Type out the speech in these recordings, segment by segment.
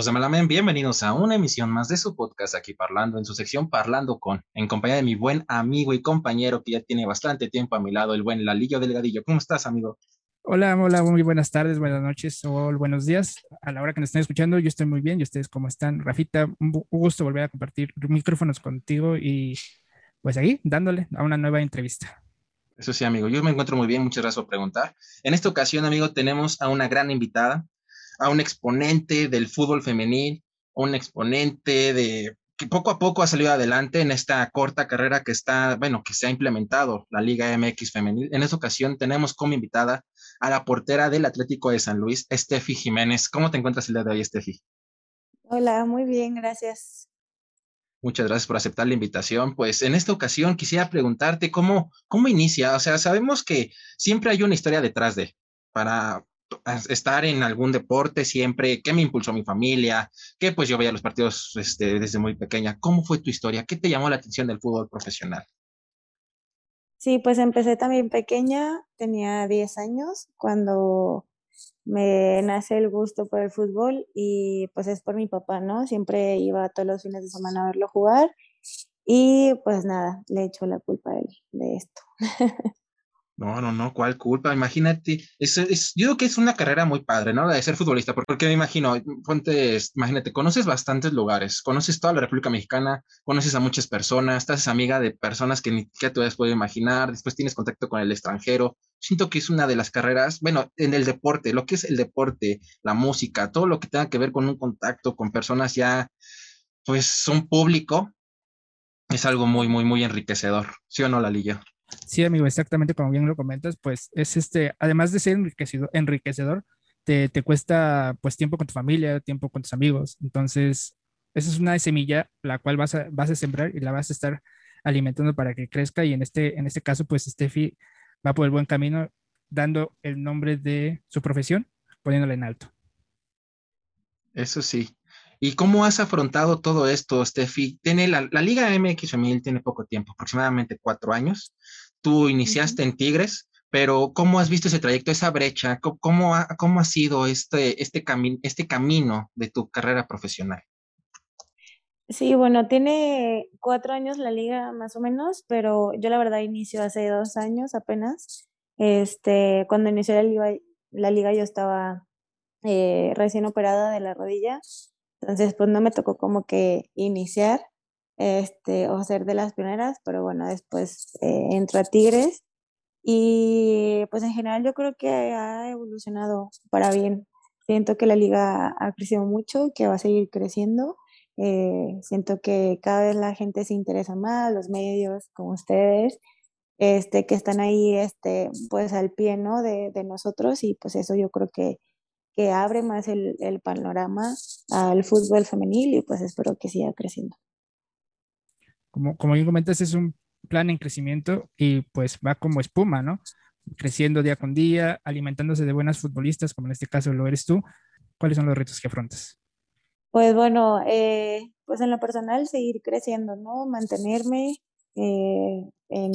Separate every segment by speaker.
Speaker 1: Hijos de Malamén, bienvenidos a una emisión más de su podcast aquí parlando en su sección Parlando con, en compañía de mi buen amigo y compañero que ya tiene bastante tiempo a mi lado, el buen Lalillo Delgadillo. ¿Cómo estás, amigo?
Speaker 2: Hola, hola, muy buenas tardes, buenas noches o buenos días. A la hora que nos estén escuchando, yo estoy muy bien. ¿Y ustedes cómo están? Rafita, un gusto volver a compartir micrófonos contigo y pues ahí, dándole a una nueva entrevista.
Speaker 1: Eso sí, amigo, yo me encuentro muy bien, muchas gracias por preguntar. En esta ocasión, amigo, tenemos a una gran invitada, a un exponente del fútbol femenil, un exponente de que poco a poco ha salido adelante en esta corta carrera que está, bueno, que se ha implementado la Liga MX femenil. En esta ocasión tenemos como invitada a la portera del Atlético de San Luis, Estefi Jiménez. ¿Cómo te encuentras el día de hoy, Estefi?
Speaker 3: Hola, muy bien, gracias.
Speaker 1: Muchas gracias por aceptar la invitación. Pues en esta ocasión quisiera preguntarte cómo, cómo inicia. O sea, sabemos que siempre hay una historia detrás de, para, estar en algún deporte siempre, qué me impulsó mi familia, que pues yo veía los partidos este, desde muy pequeña. ¿Cómo fue tu historia? ¿Qué te llamó la atención del fútbol profesional?
Speaker 3: Sí, pues empecé también pequeña, tenía 10 años cuando me nace el gusto por el fútbol y pues es por mi papá, ¿no? Siempre iba todos los fines de semana a verlo jugar y pues nada, le echo la culpa a él de esto.
Speaker 1: No, no, no, ¿cuál culpa? Imagínate, es, es, yo creo que es una carrera muy padre, ¿no? La de ser futbolista, porque me imagino, fuentes, imagínate, conoces bastantes lugares, conoces toda la República Mexicana, conoces a muchas personas, estás amiga de personas que ni siquiera te has podido imaginar, después tienes contacto con el extranjero. Siento que es una de las carreras, bueno, en el deporte, lo que es el deporte, la música, todo lo que tenga que ver con un contacto con personas ya, pues, un público, es algo muy, muy, muy enriquecedor, ¿sí o no, Lalilla?
Speaker 2: Sí, amigo, exactamente como bien lo comentas, pues es este, además de ser enriquecedor, te, te, cuesta pues tiempo con tu familia, tiempo con tus amigos. Entonces, esa es una semilla la cual vas a, vas a sembrar y la vas a estar alimentando para que crezca y en este, en este caso, pues Steffi va por el buen camino dando el nombre de su profesión, poniéndola en alto.
Speaker 1: Eso sí. ¿Y cómo has afrontado todo esto, Steffi? Tiene la, la Liga MX Femenil tiene poco tiempo, aproximadamente cuatro años. Tú iniciaste en Tigres, pero ¿cómo has visto ese trayecto, esa brecha? ¿Cómo, ha, cómo ha sido este, este, este camino de tu carrera profesional?
Speaker 3: Sí, bueno, tiene cuatro años la liga más o menos, pero yo la verdad inicio hace dos años apenas. Este, cuando inició la liga, la liga yo estaba eh, recién operada de la rodilla, entonces pues no me tocó como que iniciar, este, o ser de las pioneras, pero bueno, después eh, entró a Tigres y pues en general yo creo que ha evolucionado para bien. Siento que la liga ha crecido mucho, que va a seguir creciendo. Eh, siento que cada vez la gente se interesa más, los medios como ustedes, este, que están ahí este, pues al pie ¿no? de, de nosotros y pues eso yo creo que, que abre más el, el panorama al fútbol femenil y pues espero que siga creciendo
Speaker 2: como, como bien comentas, es un plan en crecimiento y pues va como espuma, ¿no? Creciendo día con día, alimentándose de buenas futbolistas, como en este caso lo eres tú. ¿Cuáles son los retos que afrontas?
Speaker 3: Pues bueno, eh, pues en lo personal seguir creciendo, ¿no? Mantenerme, eh, en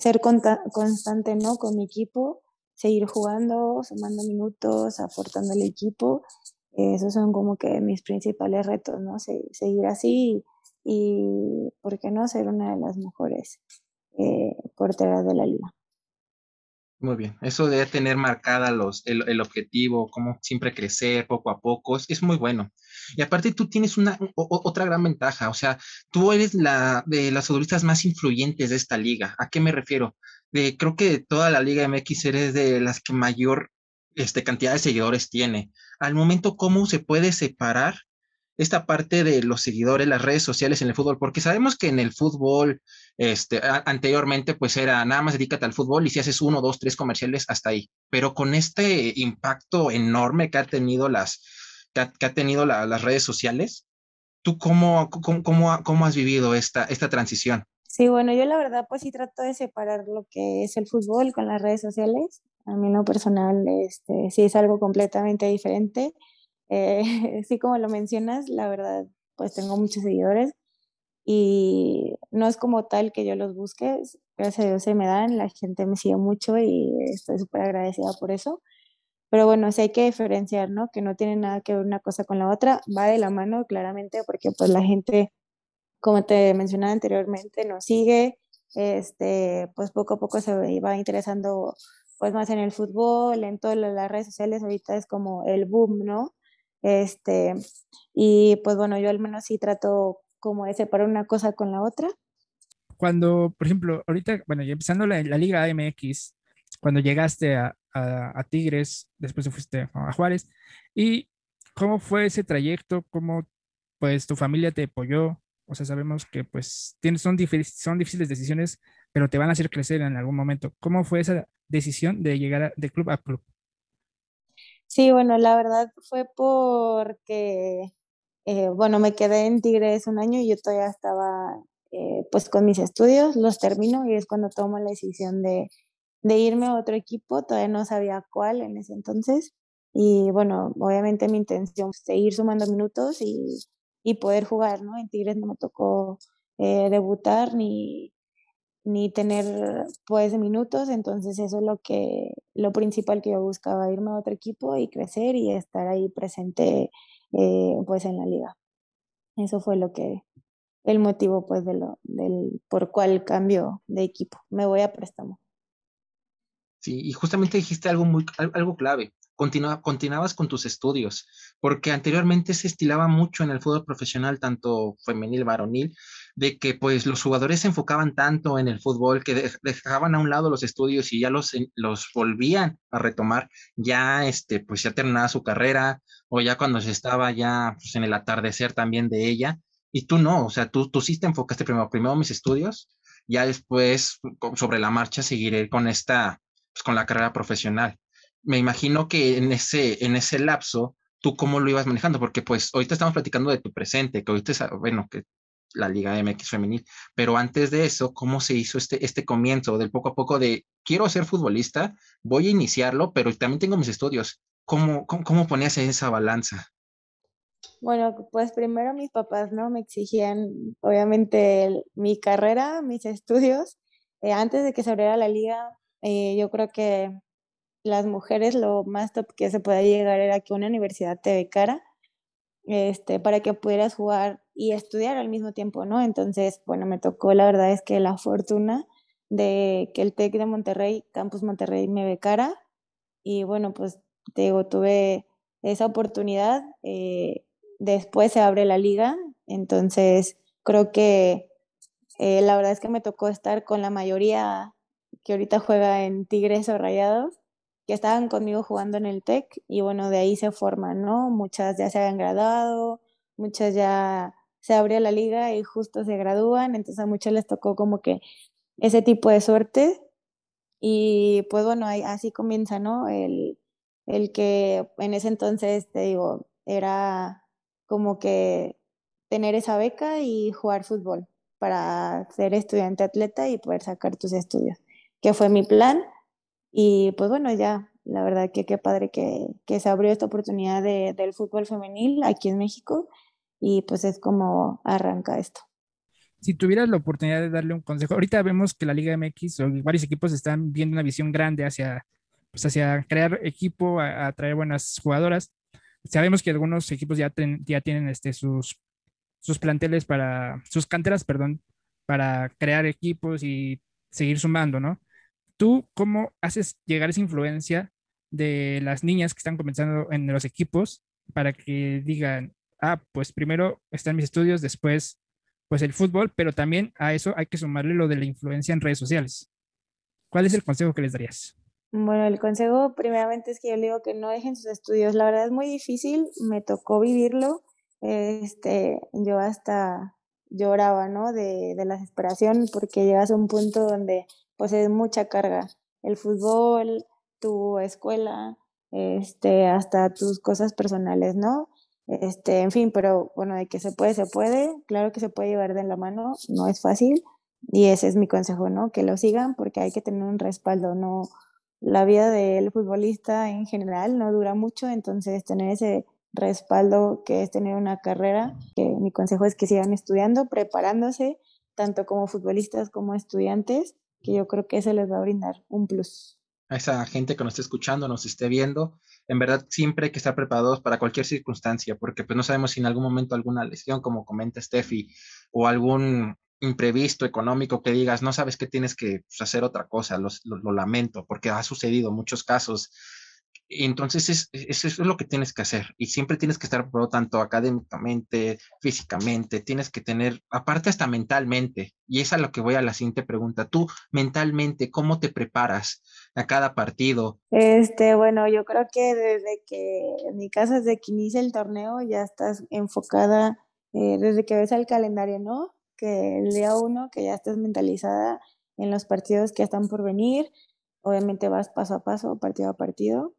Speaker 3: ser constante, ¿no? Con mi equipo, seguir jugando, sumando minutos, aportando al equipo. esos son como que mis principales retos, ¿no? seguir así y, ¿por qué no ser una de las mejores eh, porteras de la liga?
Speaker 1: Muy bien, eso de tener marcada los, el, el, objetivo, como siempre crecer poco a poco, es, es, muy bueno. Y aparte tú tienes una otra gran ventaja, o sea, tú eres la de las futbolistas más influyentes de esta liga. ¿A qué me refiero? Creo que toda la Liga MX eres de las que mayor este, cantidad de seguidores tiene. Al momento, ¿cómo se puede separar esta parte de los seguidores, las redes sociales en el fútbol, porque sabemos que en el fútbol, este, anteriormente, pues era nada más dedícate al fútbol y si haces uno, dos, tres comerciales, hasta ahí. Pero con este impacto enorme que ha tenido las, que ha, tenido la, las redes sociales, ¿tú cómo, cómo, cómo, cómo has vivido esta, esta transición?
Speaker 3: Sí, bueno, yo la verdad pues sí trato de separar lo que es el fútbol con las redes sociales. A mí en lo personal este, sí es algo completamente diferente. Eh, sí, como lo mencionas, la verdad, pues tengo muchos seguidores y no es como tal que yo los busque, gracias a Dios se me dan, la gente me sigue mucho y estoy súper agradecida por eso. Pero bueno, sí hay que diferenciar, ¿no? Que no tiene nada que ver una cosa con la otra, va de la mano claramente porque pues la gente, como te mencionaba anteriormente, nos sigue, este, pues poco a poco se va interesando pues más en el fútbol, en todas las redes sociales, ahorita es como el boom, ¿no? Este, y pues bueno, yo al menos sí trato como de separar una cosa con la otra.
Speaker 2: Cuando, por ejemplo, ahorita, bueno, ya empezando la, la Liga MX, cuando llegaste a, a, Tigres, después te fuiste a Juárez, ¿y cómo fue ese trayecto? ¿Cómo, pues, tu familia te apoyó? O sea, sabemos que, pues, son, son difíciles decisiones, pero te van a hacer crecer en algún momento. ¿Cómo fue esa decisión de llegar de club a club?
Speaker 3: Sí, bueno, la verdad fue porque, eh, bueno, me quedé en Tigres un año y yo todavía estaba, eh, pues, con mis estudios, los termino y es cuando tomo la decisión de, de irme a otro equipo, todavía no sabía cuál en ese entonces. Y bueno, obviamente mi intención es seguir sumando minutos y, y poder jugar, ¿no? En Tigres no me tocó eh, debutar ni, ni tener pues minutos, entonces eso es lo que lo principal que yo buscaba, irme a otro equipo y crecer y estar ahí presente eh, pues en la liga. Eso fue lo que el motivo pues de lo del por cuál cambio de equipo. Me voy a préstamo.
Speaker 1: Sí, y justamente dijiste algo muy algo clave. Continua, continuabas con tus estudios, porque anteriormente se estilaba mucho en el fútbol profesional, tanto femenil, varonil, de que pues los jugadores se enfocaban tanto en el fútbol que dejaban a un lado los estudios y ya los, los volvían a retomar ya este pues ya su carrera o ya cuando se estaba ya pues, en el atardecer también de ella y tú no, o sea, tú, tú sí te enfocaste primero, mis estudios, ya después sobre la marcha seguiré con esta, pues con la carrera profesional. Me imagino que en ese, en ese lapso, tú cómo lo ibas manejando, porque pues ahorita estamos platicando de tu presente, que ahorita, bueno, que la Liga MX femenil. Pero antes de eso, ¿cómo se hizo este, este comienzo del poco a poco de quiero ser futbolista, voy a iniciarlo, pero también tengo mis estudios? ¿Cómo, cómo, cómo ponías esa balanza?
Speaker 3: Bueno, pues primero mis papás, ¿no? Me exigían, obviamente, mi carrera, mis estudios. Eh, antes de que se abriera la liga, eh, yo creo que las mujeres lo más top que se podía llegar era que una universidad te becara este, para que pudieras jugar y estudiar al mismo tiempo, ¿no? Entonces, bueno, me tocó, la verdad es que la fortuna de que el TEC de Monterrey, Campus Monterrey, me becara. Y bueno, pues te digo, tuve esa oportunidad. Eh, después se abre la liga, entonces creo que eh, la verdad es que me tocó estar con la mayoría que ahorita juega en Tigres o Rayados que estaban conmigo jugando en el TEC y bueno, de ahí se forman, ¿no? Muchas ya se habían graduado, muchas ya se abrió la liga y justo se gradúan, entonces a muchos les tocó como que ese tipo de suerte y pues bueno, ahí, así comienza, ¿no? El, el que en ese entonces, te digo, era como que tener esa beca y jugar fútbol para ser estudiante atleta y poder sacar tus estudios, que fue mi plan y pues bueno, ya, la verdad que qué padre que, que se abrió esta oportunidad de, del fútbol femenil aquí en México y pues es como arranca esto.
Speaker 2: Si tuvieras la oportunidad de darle un consejo, ahorita vemos que la Liga MX o varios equipos están viendo una visión grande hacia, pues hacia crear equipo, a, traer buenas jugadoras. Sabemos que algunos equipos ya, ya tienen este, sus, sus planteles para, sus canteras, perdón, para crear equipos y seguir sumando, ¿no? ¿Tú cómo haces llegar esa influencia de las niñas que están comenzando en los equipos para que digan, ah, pues primero están mis estudios, después pues el fútbol, pero también a eso hay que sumarle lo de la influencia en redes sociales. ¿Cuál es el consejo que les darías?
Speaker 3: Bueno, el consejo primeramente es que yo le digo que no dejen sus estudios. La verdad es muy difícil, me tocó vivirlo. Este, yo hasta lloraba, ¿no? De, de la desesperación porque llegas a un punto donde pues es mucha carga. El fútbol, tu escuela, este, hasta tus cosas personales, ¿no? Este, en fin, pero bueno, de que se puede, se puede, claro que se puede llevar de la mano, no es fácil, y ese es mi consejo, ¿no? Que lo sigan porque hay que tener un respaldo, no, la vida del futbolista en general no dura mucho, entonces tener ese respaldo que es tener una carrera, que mi consejo es que sigan estudiando, preparándose, tanto como futbolistas como estudiantes, que yo creo que eso les va a brindar un plus.
Speaker 1: a esa gente que nos esté escuchando, nos esté viendo, en verdad siempre hay que estar preparados para cualquier circunstancia, porque pues no sabemos si en algún momento alguna lesión, como comenta Steffi, o algún imprevisto económico que digas, no sabes que tienes que pues, hacer otra cosa, lo, lo, lamento, porque ha sucedido muchos casos entonces, es, eso es lo que tienes que hacer. Y siempre tienes que estar preparado tanto académicamente, físicamente, tienes que tener, aparte hasta mentalmente. Y es a lo que voy a la siguiente pregunta. Tú, mentalmente, ¿cómo te preparas a cada partido?
Speaker 3: Este, bueno, yo creo que desde que, en mi caso, desde que inicia el torneo, ya estás enfocada, eh, desde que ves el calendario, ¿no? Que el día uno, que ya estás mentalizada en los partidos que están por venir. Obviamente vas paso a paso, partido a partido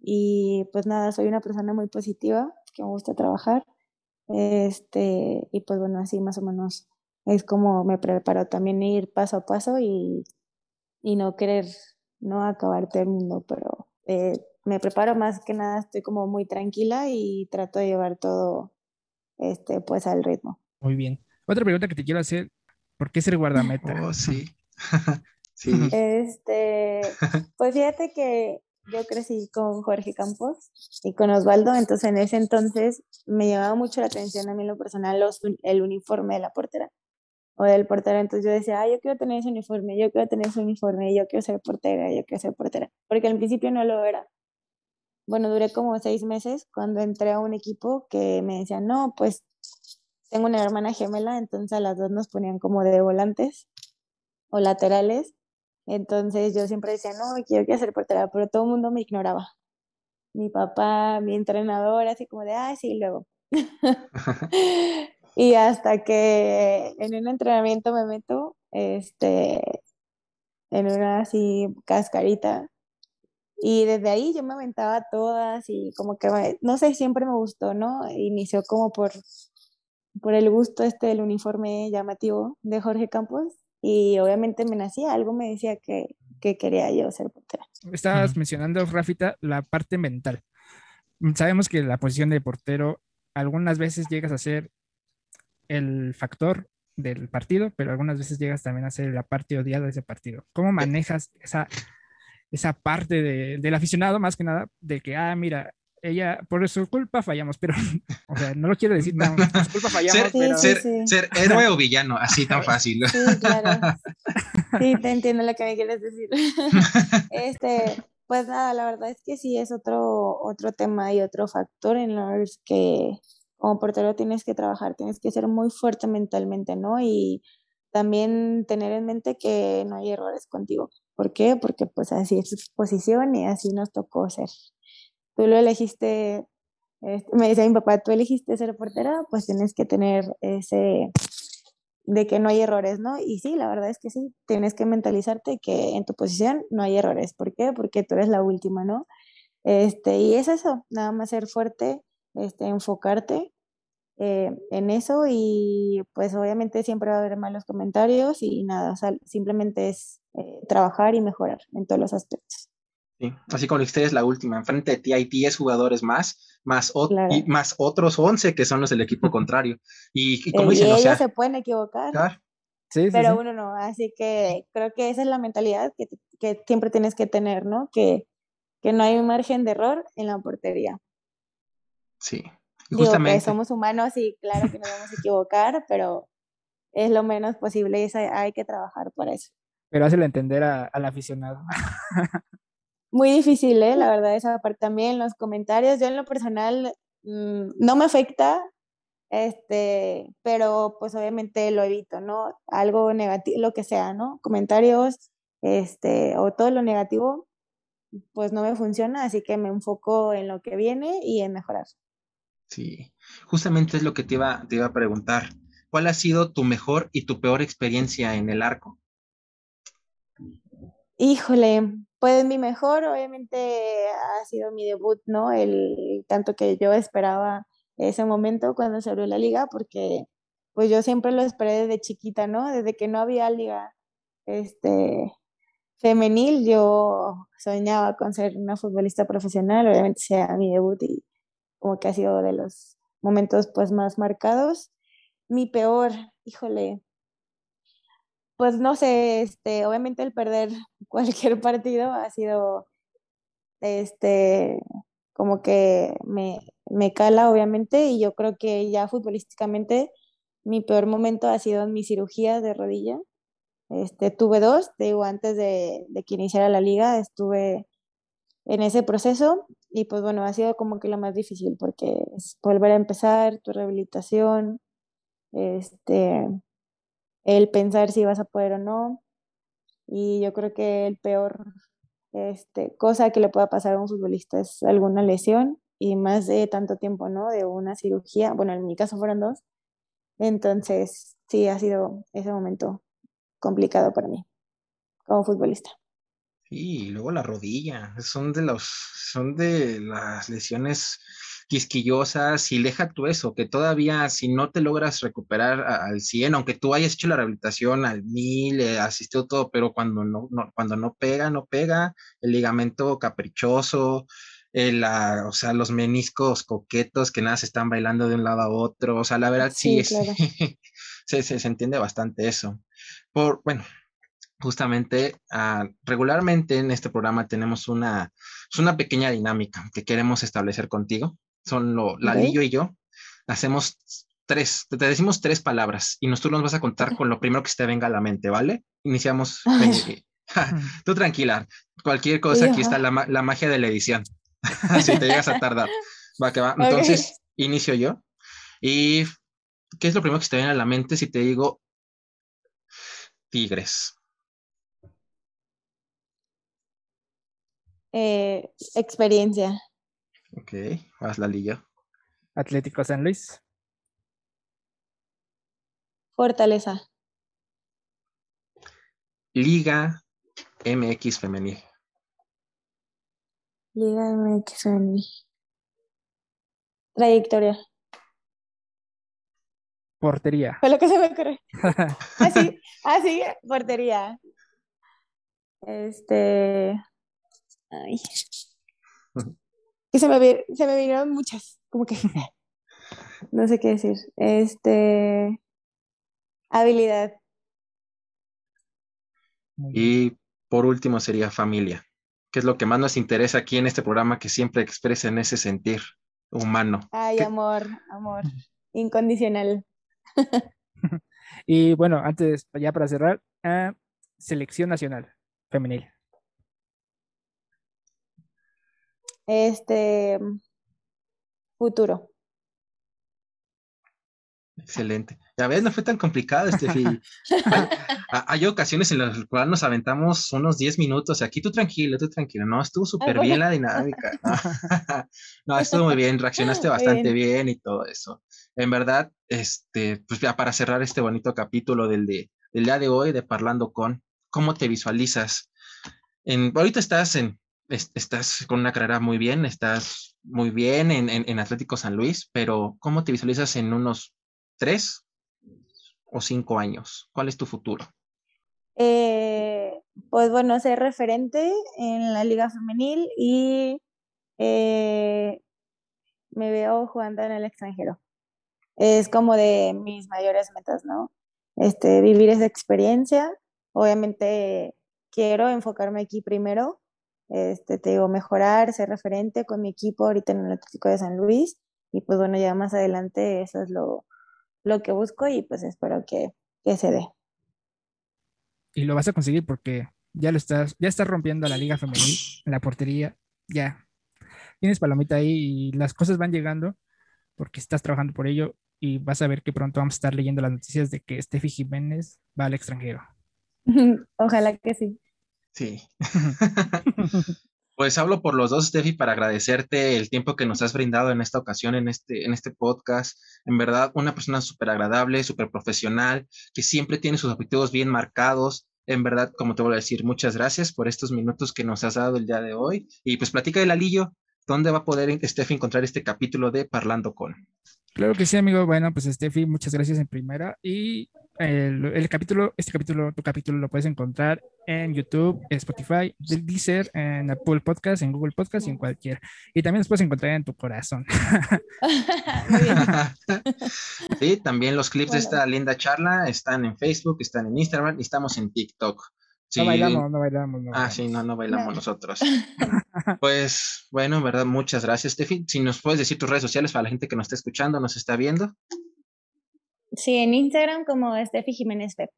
Speaker 3: y pues nada, soy una persona muy positiva, que me gusta trabajar. Este, y pues bueno, así más o menos es como me preparo también ir paso a paso y, y no querer no acabarte el mundo, pero eh, me preparo más que nada, estoy como muy tranquila y trato de llevar todo este pues al ritmo.
Speaker 2: Muy bien. Otra pregunta que te quiero hacer, ¿por qué ser guardameta?
Speaker 1: Oh, sí. sí.
Speaker 3: Este, pues fíjate que yo crecí con Jorge Campos y con Osvaldo, entonces en ese entonces me llamaba mucho la atención a mí lo personal el uniforme de la portera o del portero, entonces yo decía, ah, yo quiero tener ese uniforme, yo quiero tener ese uniforme, yo quiero ser portera, yo quiero ser portera, porque al principio no lo era. Bueno, duré como seis meses cuando entré a un equipo que me decían, no, pues tengo una hermana gemela, entonces a las dos nos ponían como de volantes o laterales entonces yo siempre decía, no, quiero que hacer portera, pero todo el mundo me ignoraba. Mi papá, mi entrenador, así como de, ah, sí, luego. y hasta que en un entrenamiento me meto, este, en una así cascarita. Y desde ahí yo me aventaba todas y como que, no sé, siempre me gustó, ¿no? Inició como por, por el gusto este del uniforme llamativo de Jorge Campos y obviamente me nacía, algo me decía que, que quería yo ser portera.
Speaker 2: Estabas mencionando, Rafita, la parte mental. Mm, sabemos que la posición de portero algunas veces llegas a ser el factor del partido, pero algunas veces llegas también a ser la parte odiada de ese partido. ¿Cómo manejas esa, esa parte de, del aficionado, más que nada, de que, ah, mira, ella, por su culpa fallamos, pero, o sea, no lo quiero decir, no, por su culpa fallamos.
Speaker 1: Ser, ser, héroe o villano, así tan fácil.
Speaker 3: Sí, claro. Sí, te entiendo lo que me quieres decir. Este, pues nada, la verdad es que sí es otro, otro tema y otro factor en los que como portero tienes que trabajar, tienes que ser muy fuerte mentalmente, ¿no? Y también tener en mente que no hay errores contigo. ¿Por qué? Porque pues así es su posición y así nos tocó ser tú lo elegiste, este, me decía mi papá, tú elegiste ser portera, pues tienes que tener ese de que no hay errores, ¿no? Y sí, la verdad es que sí, tienes que mentalizarte que en tu posición no hay errores. ¿Por qué? Porque tú eres la última, ¿no? Este, y es eso, nada más ser fuerte, este, enfocarte eh, en eso y pues obviamente siempre va a haber malos comentarios y nada, simplemente es eh, trabajar y mejorar en todos los aspectos.
Speaker 1: Así como ustedes la última, enfrente de ti hay 10 jugadores más, más, y más otros 11 que son los del equipo contrario. Y, como dicen,
Speaker 3: ellos se pueden equivocar. Sí, pero uno no, así que creo que esa es la mentalidad que, que siempre tienes que tener, ¿no? Que, que, no hay un margen de error en la portería.
Speaker 1: Sí,
Speaker 3: justamente. somos humanos y claro que nos vamos a equivocar, pero es lo menos posible y hay que trabajar por eso.
Speaker 2: Pero hazle entender al aficionado.
Speaker 3: Muy difícil, ¿eh? La verdad, esa parte también, los comentarios. Yo en lo personal mm, no me afecta, este, pero pues obviamente lo evito, ¿no? Algo negativo, lo que sea, ¿no? Comentarios, este, o todo lo negativo, pues no me funciona, así que me enfoco en lo que viene y en mejorar.
Speaker 1: Sí, justamente es lo que te iba, te iba a preguntar. ¿Cuál ha sido tu mejor y tu peor experiencia en el arco?
Speaker 3: Híjole, pues mi mejor obviamente ha sido mi debut, ¿no? El tanto que yo esperaba ese momento cuando se abrió la liga, porque pues yo siempre lo esperé desde chiquita, ¿no? Desde que no había liga este, femenil, yo soñaba con ser una futbolista profesional, obviamente sea mi debut y como que ha sido de los momentos pues más marcados. Mi peor, híjole, pues no sé, este, obviamente el perder cualquier partido ha sido, este, como que me, me cala, obviamente, y yo creo que ya futbolísticamente mi peor momento ha sido en mi cirugía de rodilla. Este, tuve dos, digo, antes de, que iniciara la liga, estuve en ese proceso y pues bueno, ha sido como que lo más difícil porque volver a empezar tu rehabilitación, este, el pensar si vas a poder o no. Y yo creo que el peor este, cosa que le pueda pasar a un futbolista es alguna lesión y más de tanto tiempo, ¿no? De una cirugía. Bueno, en mi caso fueron dos. Entonces, sí, ha sido ese momento complicado para mí como futbolista.
Speaker 1: Y luego la rodilla, son de los, son de las lesiones quisquillosas y deja tú eso, que todavía si no te logras recuperar al 100, aunque tú hayas hecho la rehabilitación al 1000, eh, asistió todo, pero cuando no, cuando no pega, no pega, el ligamento caprichoso, eh, la, o sea, los meniscos coquetos que nada se están bailando de un lado a otro, o sea, la verdad sí, es, se, se, se entiende bastante eso. Por, bueno, justamente uh, regularmente en este programa tenemos una, una pequeña dinámica que queremos establecer contigo. Son lo, Lalillo y yo. Hacemos tres, te decimos tres palabras y nosotros nos vas a contar con lo primero que te venga a la mente, ¿vale? Iniciamos. tú tranquila, cualquier cosa, aquí está la, la, magia de la edición. si te llegas a tardar. Va que va. Entonces, inicio yo. ¿Y qué es lo primero que te viene a la mente si te digo tigres?
Speaker 3: Eh, experiencia.
Speaker 1: Ok, haz la liga.
Speaker 2: Atlético San Luis.
Speaker 3: Fortaleza.
Speaker 1: Liga MX Femenil.
Speaker 3: Liga MX Femenil. Trayectoria.
Speaker 2: Portería.
Speaker 3: Fue lo que se me ocurre. así, así, portería. Este. Ay. Se me, se me vinieron muchas, como que no sé qué decir. Este, habilidad.
Speaker 1: Y por último sería familia, que es lo que más nos interesa aquí en este programa, que siempre expresen ese sentir humano.
Speaker 3: Ay, amor, amor, incondicional.
Speaker 2: y bueno, antes, ya para cerrar, uh, selección nacional femenil.
Speaker 3: Este futuro.
Speaker 1: Excelente. Ya ves, no fue tan complicado, Estefi. hay, hay, ocasiones en las cuales nos aventamos unos 10 minutos. Aquí tú tranquilo, tú tranquilo. No, estuvo súper bien la dinámica. No, estuvo muy bien, reaccionaste bastante bien. y todo eso. En verdad, este, pues ya para cerrar este bonito capítulo del, de, del día de hoy de Parlando con, ¿cómo te visualizas? En, ahorita estás en, estás con una carrera muy bien, estás muy bien en, en, Atlético San Luis, pero ¿cómo te visualizas en unos tres o cinco años? ¿Cuál es tu futuro?
Speaker 3: Eh, pues bueno, ser referente en la liga femenil y eh, me veo jugando en el extranjero. Es como de mis mayores metas, ¿no? Este, vivir esa experiencia. Obviamente quiero enfocarme aquí primero este, te digo, mejorar, ser referente con mi equipo ahorita en el Atlético de San Luis. Y pues bueno, ya más adelante eso es lo, lo que busco y pues espero que, que se dé.
Speaker 2: Y lo vas a conseguir porque ya lo estás, ya estás rompiendo la liga femenil, en la portería, ya. Tienes palomita ahí y las cosas van llegando porque estás trabajando por ello y vas a ver que pronto vamos a estar leyendo las noticias de que Steffi Jiménez va al extranjero.
Speaker 3: Ojalá que sí.
Speaker 1: Sí. pues hablo por los dos, Steffi, para agradecerte el tiempo que nos has brindado en esta ocasión, en este, en este podcast. En verdad, una persona súper agradable, súper profesional, que siempre tiene sus objetivos bien marcados. En verdad, como te voy a decir, muchas gracias por estos minutos que nos has dado el día de hoy. Y pues platica del alillo, ¿dónde va a poder Steffi encontrar este capítulo de Parlando con?
Speaker 2: Claro que sí, amigo. Bueno, pues Steffi, muchas gracias en primera. Y el, capítulo, este capítulo, tu capítulo lo puedes encontrar en YouTube, Spotify, Deezer, en Apple Podcast, en Google Podcast y en cualquier. Y también los puedes encontrar en tu corazón.
Speaker 1: sí, también los clips de esta linda charla están en Facebook, están en Instagram y estamos en TikTok.
Speaker 2: No bailamos, no bailamos.
Speaker 1: ah, sí, no, no bailamos nosotros. pues bueno, en verdad, muchas gracias, Steffi. Si nos puedes decir tus redes sociales para la gente que nos está escuchando, nos está viendo.
Speaker 3: Sí, en Instagram como Steffi Jiménez Pep.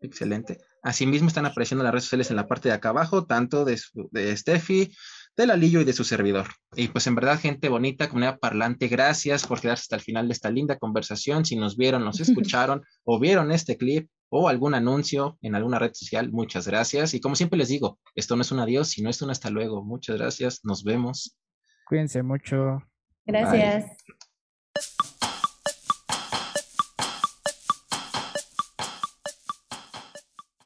Speaker 1: Excelente. Asimismo están apareciendo las redes sociales en la parte de acá abajo, tanto de, de Steffi, del Alillo y de su servidor. Y pues en verdad, gente bonita, comunidad parlante, gracias por quedarse hasta el final de esta linda conversación. Si nos vieron, nos escucharon o vieron este clip o algún anuncio en alguna red social, muchas gracias. Y como siempre les digo, esto no es un adiós, sino es un hasta luego. Muchas gracias, nos vemos.
Speaker 2: Cuídense mucho.
Speaker 3: Gracias.